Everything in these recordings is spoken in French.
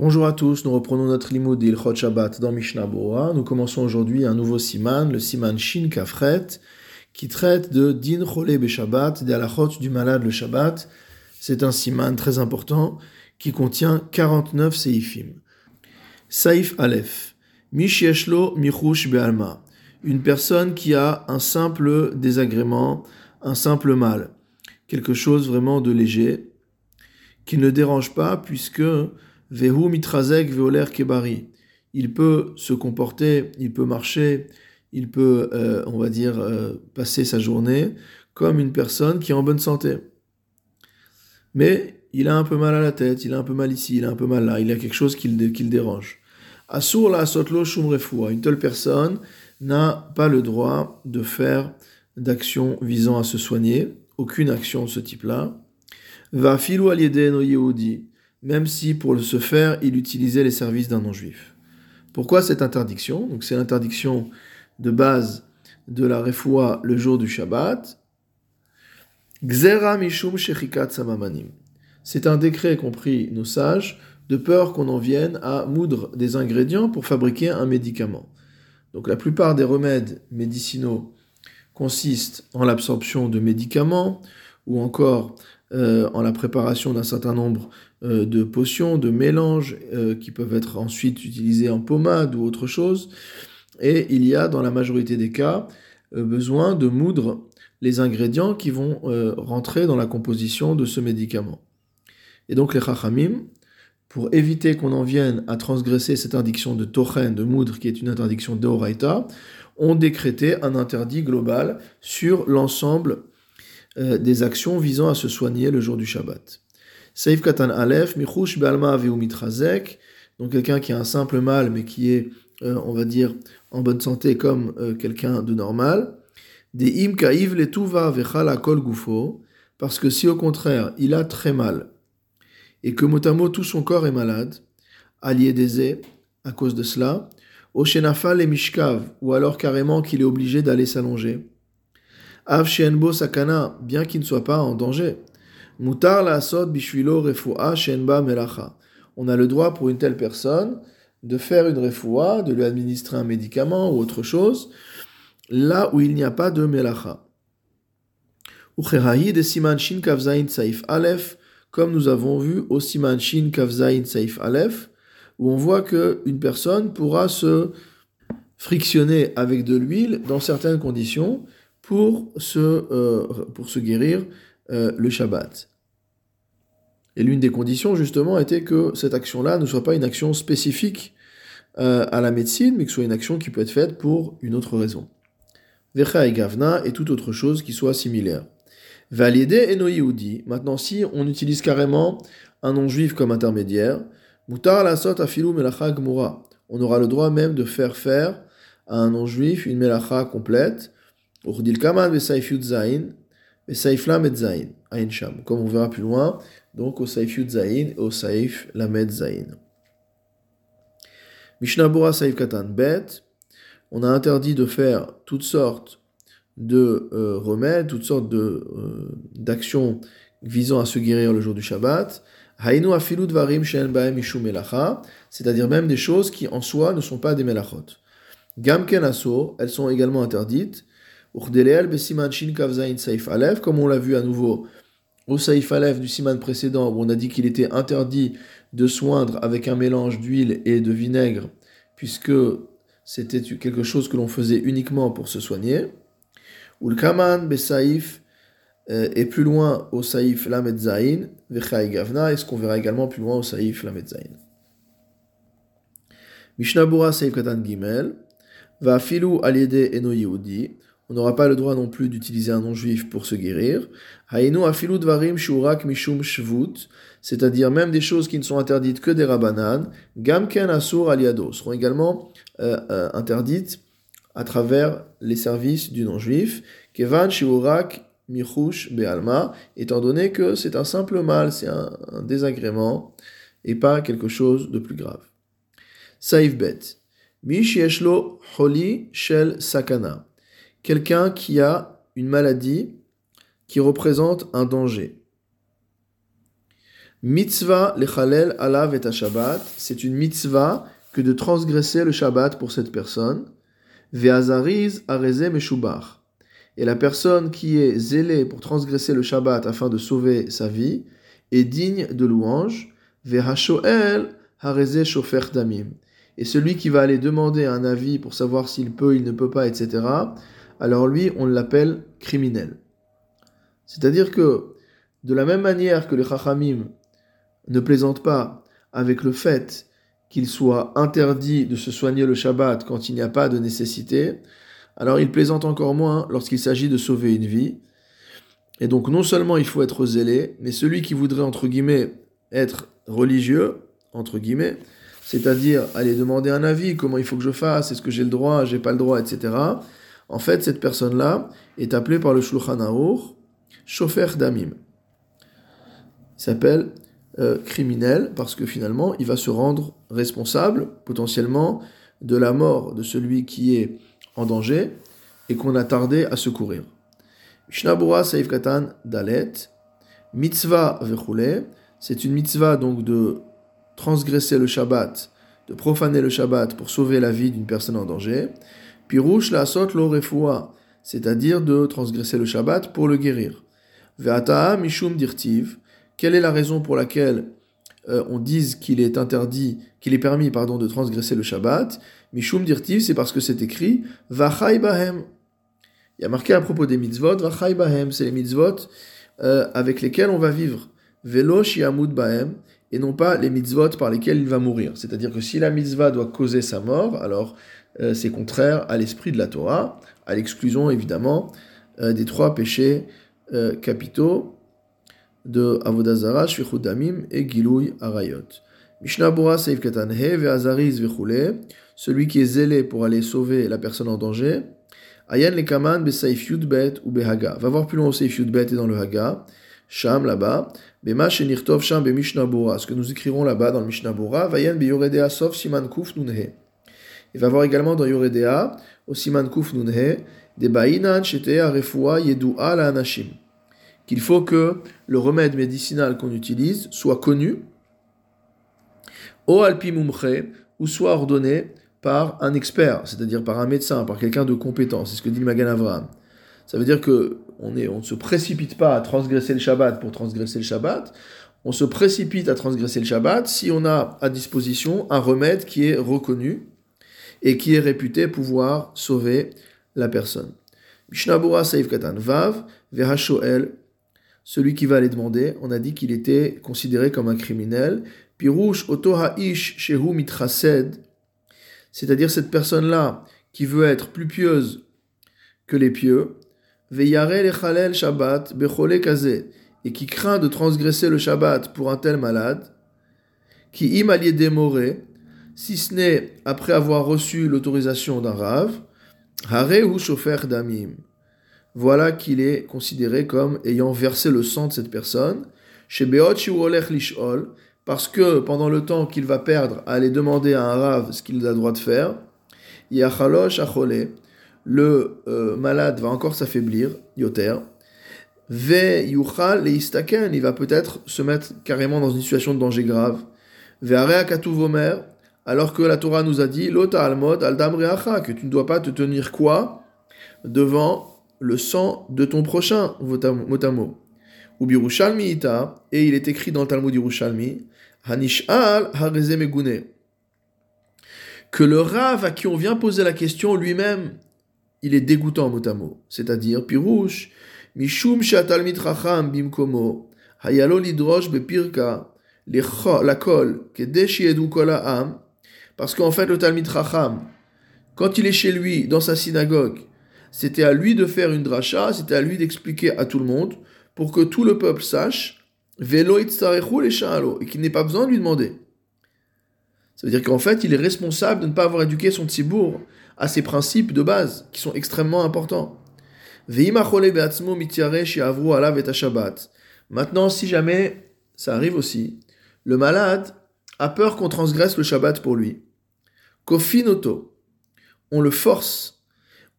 Bonjour à tous, nous reprenons notre limoud d'Ilchot Shabbat dans Mishnah Bora. Nous commençons aujourd'hui un nouveau siman, le siman Shin Kafret, qui traite de Din Chole Shabbat, des halachot du malade le Shabbat. C'est un siman très important qui contient 49 seifim. Saif Aleph. Mishieshlo Michush Be'alma. Une personne qui a un simple désagrément, un simple mal. Quelque chose vraiment de léger, qui ne dérange pas puisque Vehu mitrazek veoler kebari. Il peut se comporter, il peut marcher, il peut, euh, on va dire, euh, passer sa journée comme une personne qui est en bonne santé. Mais il a un peu mal à la tête, il a un peu mal ici, il a un peu mal là, il a quelque chose qui le, dérange. Asur la sotlo. Une telle personne n'a pas le droit de faire d'action visant à se soigner, aucune action de ce type-là. Va filou aliede no yehudi même si pour ce faire, il utilisait les services d'un non-juif. Pourquoi cette interdiction? Donc c'est l'interdiction de base de la refoua le jour du Shabbat. Mishum samamanim. C'est un décret compris nos sages de peur qu'on en vienne à moudre des ingrédients pour fabriquer un médicament. Donc la plupart des remèdes médicinaux consistent en l'absorption de médicaments ou encore euh, en la préparation d'un certain nombre euh, de potions, de mélanges euh, qui peuvent être ensuite utilisés en pommade ou autre chose. Et il y a dans la majorité des cas besoin de moudre les ingrédients qui vont rentrer dans la composition de ce médicament. Et donc les chachamim, pour éviter qu'on en vienne à transgresser cette interdiction de tochen, de moudre, qui est une interdiction d'oraita, ont décrété un interdit global sur l'ensemble euh, des actions visant à se soigner le jour du Shabbat. Saif Katan Aleph, Michush Be'alma Mitrazek, donc quelqu'un qui a un simple mal mais qui est, euh, on va dire, en bonne santé comme euh, quelqu'un de normal. Des Im Kaiv Letuva Vechala Kol Gufo, parce que si au contraire il a très mal et que mot tout son corps est malade, allié des à cause de cela, Oshenafal et Mishkav, ou alors carrément qu'il est obligé d'aller s'allonger. Av sakana, bien qu'il ne soit pas en danger. Mutar la bishvilo refoua shenba melacha. On a le droit pour une telle personne de faire une refoua, de lui administrer un médicament ou autre chose, là où il n'y a pas de melacha. Ucherahi de siman shin saif alef, comme nous avons vu au siman shin saif alef, où on voit que une personne pourra se frictionner avec de l'huile dans certaines conditions, pour se, euh, pour se guérir euh, le Shabbat. Et l'une des conditions, justement, était que cette action-là ne soit pas une action spécifique euh, à la médecine, mais que ce soit une action qui peut être faite pour une autre raison. Vecha et Gavna et toute autre chose qui soit similaire. Validé et Noïoudi. Maintenant, si on utilise carrément un non-juif comme intermédiaire, Mutar la sot afilou melacha gmura. On aura le droit même de faire faire à un non-juif une melacha complète, comme on verra plus loin, donc au Saif Yudzain et au Saif Lamed Zain. Mishnah Saif Katan Bet, on a interdit de faire toutes sortes de euh, remèdes, toutes sortes euh, d'actions visant à se guérir le jour du Shabbat. C'est-à-dire même des choses qui en soi ne sont pas des melachot. Gamken aso, elles sont également interdites comme on l'a vu à nouveau au Saif Aleph du Siman précédent, où on a dit qu'il était interdit de soindre avec un mélange d'huile et de vinaigre, puisque c'était quelque chose que l'on faisait uniquement pour se soigner. Ou le Kaman Besaif euh, est plus loin au Saif Lamed Zain, Gavna, et ce qu'on verra également plus loin au Saif Lamed Zain. Mishnabura Saif Katan Gimel, Va Filu Aliede Eno on n'aura pas le droit non plus d'utiliser un non-juif pour se guérir. c'est-à-dire même des choses qui ne sont interdites que des rabanan, gamken asur aliado, seront également euh, euh, interdites à travers les services du non-juif, kevan shiurak michush be'alma, étant donné que c'est un simple mal, c'est un, désagrément, et pas quelque chose de plus grave. Saif bet. Mishieshlo holi shel sakana quelqu'un qui a une maladie qui représente un danger. Mitzvah lechalel alav et Shabbat, c'est une mitzvah que de transgresser le Shabbat pour cette personne. Ve'azariz areze meshubach. Et la personne qui est zélée pour transgresser le Shabbat afin de sauver sa vie est digne de louange. Ve'hashoel hareze shofer damim. Et celui qui va aller demander un avis pour savoir s'il peut, il ne peut pas, etc., alors lui, on l'appelle criminel. C'est-à-dire que, de la même manière que les Chachamim ne plaisantent pas avec le fait qu'il soit interdit de se soigner le Shabbat quand il n'y a pas de nécessité, alors ils plaisantent encore moins lorsqu'il s'agit de sauver une vie. Et donc non seulement il faut être zélé, mais celui qui voudrait, entre guillemets, être religieux, entre guillemets, c'est-à-dire aller demander un avis, comment il faut que je fasse, est-ce que j'ai le droit, j'ai pas le droit, etc. En fait, cette personne-là est appelée par le Shulchan Aruch, chauffeur d'amim. Il s'appelle euh, criminel parce que finalement il va se rendre responsable potentiellement de la mort de celui qui est en danger et qu'on a tardé à secourir. Mishnabura Saif Katan Dalet, mitzvah vechule, c'est une mitzvah donc de transgresser le Shabbat, de profaner le Shabbat pour sauver la vie d'une personne en danger. Pirouche la sot lo c'est-à-dire de transgresser le Shabbat pour le guérir. Ve'ata mishum dirtiv, quelle est la raison pour laquelle euh, on dise qu'il est interdit, qu'il est permis, pardon, de transgresser le Shabbat? Mishum dirtiv, c'est parce que c'est écrit Vachai bahem. Il y a marqué à propos des mitzvot, Vachai bahem, c'est les mitzvot euh, avec lesquels on va vivre. Velo shiamud bahem, et non pas les mitzvot par lesquels il va mourir. C'est-à-dire que si la mitzvah doit causer sa mort, alors euh, c'est contraire à l'esprit de la Torah, à l'exclusion évidemment des trois péchés capitaux de Avodazara, Shvichud Damim et Gilouy Arayot. Mishnah Bora Seif Katan He Ve'azariz Vechule, celui qui est zélé pour aller sauver la personne en danger. Ayan le Kaman Besaif Yudbet ou Behaga. Va voir plus loin au Saif Yudbet et dans le Haga. Sham là-bas. Bema Shenirtov Sham Be. Ce que nous écrirons là-bas dans le Mishnah Bora. Vayan Be Yoredea Sof Siman Kuf Nunhe. Il va voir également dans Yoredea au Siman Kuf Nunhe. Des Bainan Shetea Refoua Yedua La Anashim qu'il faut que le remède médicinal qu'on utilise soit connu, au alpi ou soit ordonné par un expert, c'est-à-dire par un médecin, par quelqu'un de compétent. C'est ce que dit Magan Avraham. Ça veut dire que on, ne se précipite pas à transgresser le Shabbat pour transgresser le Shabbat. On se précipite à transgresser le Shabbat si on a à disposition un remède qui est reconnu et qui est réputé pouvoir sauver la personne. Mishnabura Saif Vav, Vehashoel, celui qui va aller demander, on a dit qu'il était considéré comme un criminel. Pirouche otohaish shehu mitrased, c'est-à-dire cette personne-là qui veut être plus pieuse que les pieux, shabbat et qui craint de transgresser le shabbat pour un tel malade, qui im démoré, si ce n'est après avoir reçu l'autorisation d'un rave, hare ou chofer damim voilà qu'il est considéré comme ayant versé le sang de cette personne. Chez Lishol, parce que pendant le temps qu'il va perdre à aller demander à un rave ce qu'il a le droit de faire, Yachalosh le euh, malade va encore s'affaiblir, Yoter. Ve Yuchal Istaken, il va peut-être se mettre carrément dans une situation de danger grave. Ve Vomer, alors que la Torah nous a dit, Lota Almod Aldam que tu ne dois pas te tenir quoi? Devant le sang de ton prochain, motamo. Ou birushalmi ita, et il est écrit dans le Talmud Yerushalmi, Hanishal Megune. Que le Rav à qui on vient poser la question lui-même, il est dégoûtant motamo. C'est-à-dire, Pirouche, Mishum Shatalmit Racham Bimkomo, Hayalo Lidrosh Bepirka, la kol, Kedeshi Edu Am, parce qu'en fait, le Talmid Racham, quand il est chez lui, dans sa synagogue, c'était à lui de faire une dracha, c'était à lui d'expliquer à tout le monde pour que tout le peuple sache velo et qu'il n'ait pas besoin de lui demander. Ça veut dire qu'en fait, il est responsable de ne pas avoir éduqué son tzibour à ces principes de base qui sont extrêmement importants. Maintenant, si jamais ça arrive aussi, le malade a peur qu'on transgresse le Shabbat pour lui. Kofinoto, on le force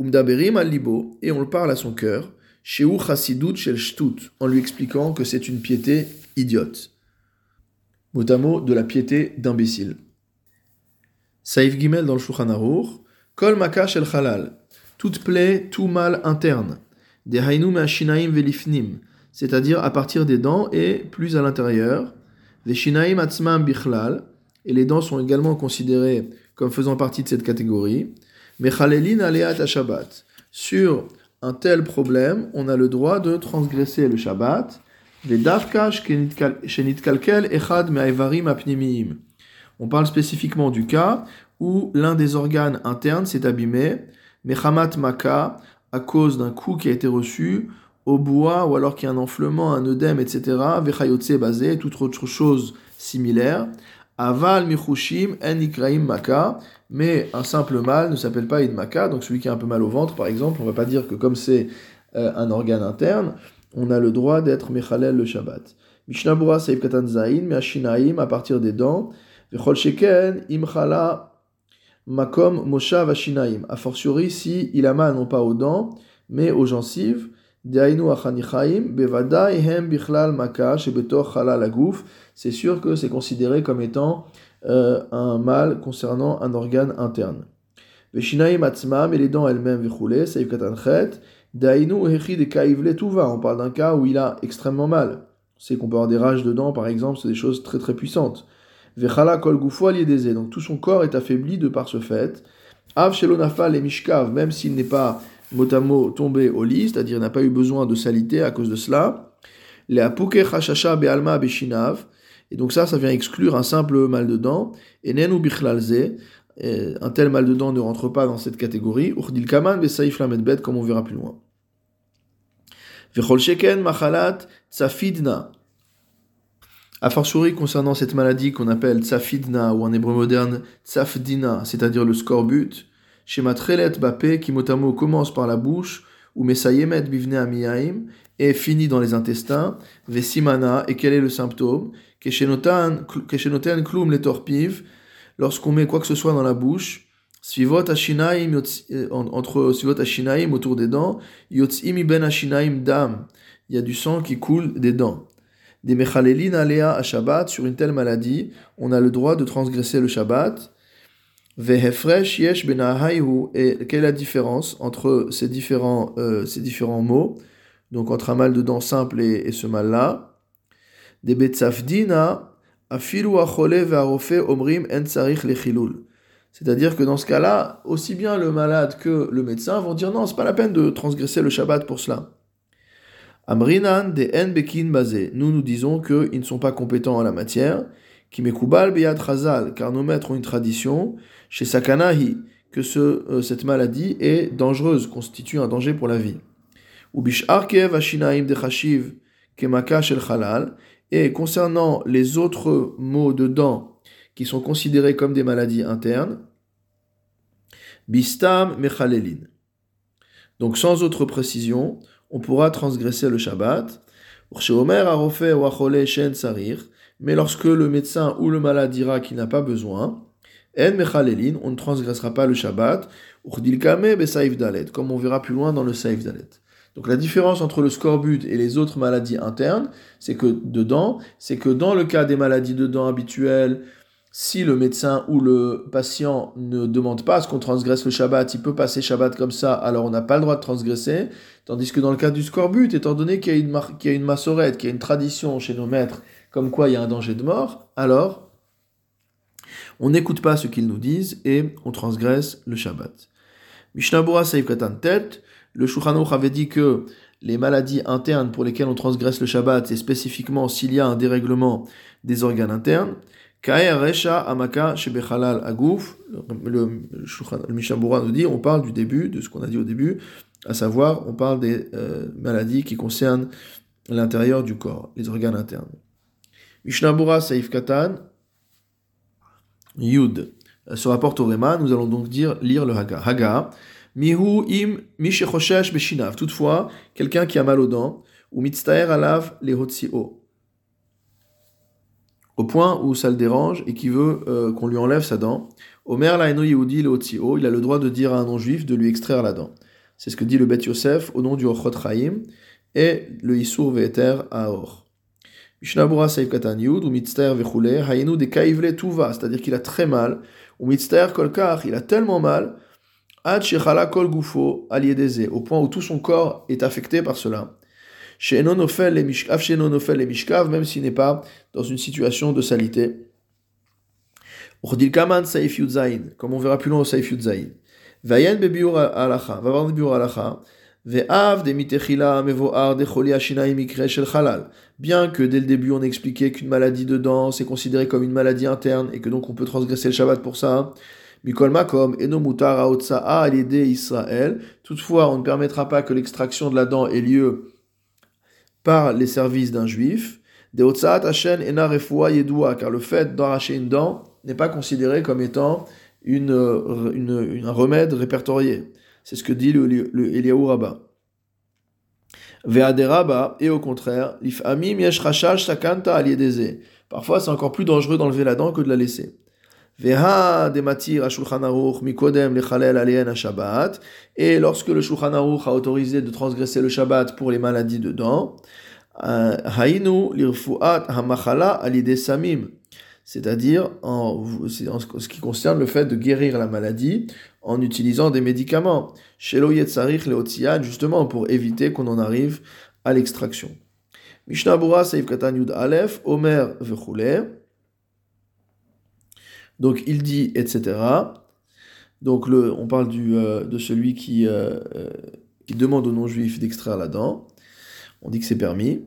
Umdaberim al et on le parle à son cœur, en lui expliquant que c'est une piété idiote. mot de la piété d'imbécile. Saïf Gimel dans le Shulchan Kol makash el halal, toute plaie, tout mal interne, des hainu shinaim velifnim, c'est-à-dire à partir des dents et plus à l'intérieur, des shinaim atzmam bichlal, et les dents sont également considérées comme faisant partie de cette catégorie, mechalelin aleat Shabbat. Sur un tel problème, on a le droit de transgresser le Shabbat. On parle spécifiquement du cas où l'un des organes internes s'est abîmé, mechamat maka, à cause d'un coup qui a été reçu, au bois, ou alors qu'il y a un enflement, un œdème, etc., vechayotse basé, toute autre chose similaire. Aval michushim en maka, mais un simple mal ne s'appelle pas idmaka, donc celui qui a un peu mal au ventre, par exemple, on ne va pas dire que comme c'est euh, un organe interne, on a le droit d'être mechalel le Shabbat. Mishnabura saïf katan zain, à partir des dents, vechol sheken imchala makom moshav ashinaim, a fortiori si il a mal non pas aux dents, mais aux gencives, c'est sûr que c'est considéré comme étant euh, un mal concernant un organe interne. Veshinaim atzmam, et les dents elles-mêmes, vechule, saïf katan chet, Dainu de On parle d'un cas où il a extrêmement mal. C'est qu'on peut avoir des rages dedans, par exemple, c'est des choses très très puissantes. Vechala kol Donc tout son corps est affaibli de par ce fait. Av shelonafal et mishkav, même s'il n'est pas mot à mot tombé au lit, c'est-à-dire n'a pas eu besoin de salité à cause de cela. Les apuke chashasha be'alma beshinav. Et donc ça, ça vient exclure un simple mal de dents. Et nenu bichlalze un tel mal de dents ne rentre pas dans cette catégorie. Urdil kaman besaif bet comme on verra plus loin. Vechol sheken machalat tsafidna. A fortiori concernant cette maladie qu'on appelle tsafidna ou en hébreu moderne tsafdina, c'est-à-dire le scorbut, schéma trelet bapé qui motamo commence par la bouche ou mesayemet bivne amiyaim et finit dans les intestins, vesimana et quel est le symptôme, keshenoten klum les torpiv, lorsqu'on met quoi que ce soit dans la bouche, Svivot ashinaim, euh, entre svivot ashinaim, autour des dents, yotzim ben ashinaim dam. Il y a du sang qui coule des dents. Des mechalelin alea à Shabbat, sur une telle maladie, on a le droit de transgresser le Shabbat. Vehefresh yesh benahaihu. Et quelle est la différence entre ces différents, euh, ces différents mots? Donc entre un mal de dents simple et, et ce mal-là. Des betzafdina c'est-à-dire que dans ce cas-là, aussi bien le malade que le médecin vont dire non, c'est pas la peine de transgresser le Shabbat pour cela. Amrinan de en bekin basé. Nous nous disons qu'ils ne sont pas compétents en la matière. Qui chazal, car nos maîtres ont une tradition chez Sakanahi que euh, cette maladie est dangereuse, constitue un danger pour la vie. Ou bishar ashinaim de chashiv kemaka. Et concernant les autres maux de dents qui sont considérés comme des maladies internes, bistam mechalelin. Donc sans autre précision, on pourra transgresser le Shabbat. Mais lorsque le médecin ou le malade dira qu'il n'a pas besoin, on ne transgressera pas le Shabbat. Comme on verra plus loin dans le Saif Dalet. Donc la différence entre le scorbut et les autres maladies internes, c'est que dedans, c'est que dans le cas des maladies de dents habituelles, si le médecin ou le patient ne demande pas à ce qu'on transgresse le Shabbat, il peut passer Shabbat comme ça, alors on n'a pas le droit de transgresser. Tandis que dans le cas du scorbut, étant donné qu'il y a une, qu'il massorette, qu'il y a une tradition chez nos maîtres, comme quoi il y a un danger de mort, alors on n'écoute pas ce qu'ils nous disent et on transgresse le Shabbat. Saïf Katan Tet, le Shulchan avait dit que les maladies internes pour lesquelles on transgresse le Shabbat, et spécifiquement s'il y a un dérèglement des organes internes, Amaka Shebechalal Agouf, le, le nous dit, on parle du début, de ce qu'on a dit au début, à savoir, on parle des euh, maladies qui concernent l'intérieur du corps, les organes internes. Mishnabura Saif Katan, Yud, se rapporte au Réma, nous allons donc lire le Haga. Haga, Mihu im beshinav. Toutefois, quelqu'un qui a mal aux dents, ou mitztaer alav les Au point où ça le dérange et qui veut euh, qu'on lui enlève sa dent. Omer laeno yehudi le il a le droit de dire à un non-juif de lui extraire la dent. C'est ce que dit le Bet Yosef au nom du Ochot Chaim et le Isur Ve'eter Aor. Mishnabura Saif Katan Yud, ou Mitzter Vechule, Hayenu de Kaivle Tuva, c'est-à-dire qu'il a très mal, ou Mitzter Kolkar, il a tellement mal, Ad Shechala Kol Gufo, Aliedeze, au point où tout son corps est affecté par cela. Chez Enonofel les Mishkav, même s'il n'est pas dans une situation de salité. Kaman Saif comme on verra plus loin au Saif Yudzaïn. Vayen Bebiur Alacha, va voir Bebiur Alacha. Ve'av de mitechila mevoar de choli ashinaim ikre shel halal. Bien que dès le début on expliquait qu'une maladie de dents c'est considéré comme une maladie interne et que donc on peut transgresser le Shabbat pour ça. Mikol makom eno mutar haotsa'a al Israël. Toutefois, on ne permettra pas que l'extraction de la dent ait lieu par les services d'un juif. De otsaat hashen ena car le fait d'arracher une dent n'est pas considéré comme étant une, une, un remède répertorié. C'est ce que dit le, le Eliaou Rabba. Et au contraire, l'ifamim yesh sakanta. Parfois, c'est encore plus dangereux d'enlever la dent que de la laisser. Et lorsque le shulchan aruch a autorisé de transgresser le shabbat pour les maladies de dents, euh, c'est-à-dire en, ce qui concerne le fait de guérir la maladie en utilisant des médicaments. Justement pour éviter qu'on en arrive à l'extraction. Mishnah Bura Seif Katan Yud Aleph, Omer Vechule. Donc il dit, etc. Donc le, on parle du, euh, de celui qui, euh, euh, qui demande aux non-juifs d'extraire la dent. On dit que c'est permis.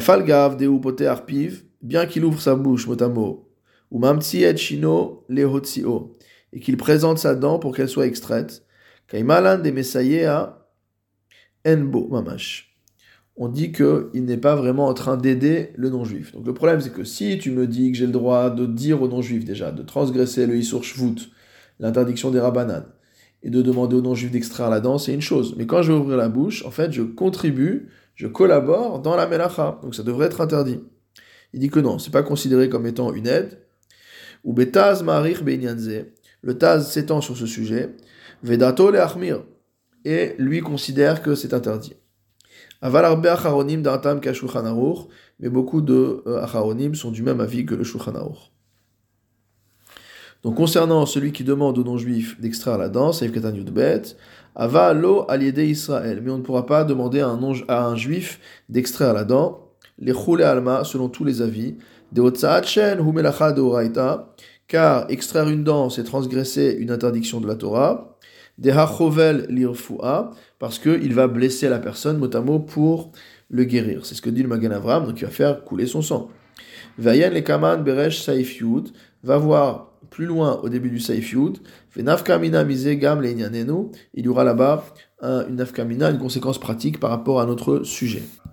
Falgav Deu Pote Arpiv, bien qu'il ouvre sa bouche, motamo, ou mamtsi et shino lehotzio, et qu'il présente sa dent pour qu'elle soit extraite. Kaimalan de à enbo mamash. On dit qu'il n'est pas vraiment en train d'aider le non-juif. Donc le problème, c'est que si tu me dis que j'ai le droit de dire au non-juif déjà, de transgresser le isur shvut, l'interdiction des rabbanan, et de demander au non-juif d'extraire la dent, c'est une chose. Mais quand je vais ouvrir la bouche, en fait, je contribue, je collabore dans la melacha. Donc ça devrait être interdit. Il dit que non, c'est pas considéré comme étant une aide, ou betaz marich Le taz s'étend sur ce sujet. Vedato le. Et lui considère que c'est interdit. Aval arbe acharonim d'artam Mais beaucoup de euh, acharonim sont du même avis que le shulchan Donc concernant celui qui demande aux non-juifs d'extraire la danse, Ava lo aliede Israël. Mais on ne pourra pas demander à un, juif d'extraire la dent, les choule alma, selon tous les avis, car extraire une dent, c'est transgresser une interdiction de la Torah. De hachovel lirfua, parce qu'il va blesser la personne, mot pour le guérir. C'est ce que dit le Magan Avram, donc il va faire couler son sang. Vayen le kaman beresh saif va voir plus loin au début du saif yud, venafkamina mise gam il y aura là-bas une nafkamina, une conséquence pratique par rapport à notre sujet.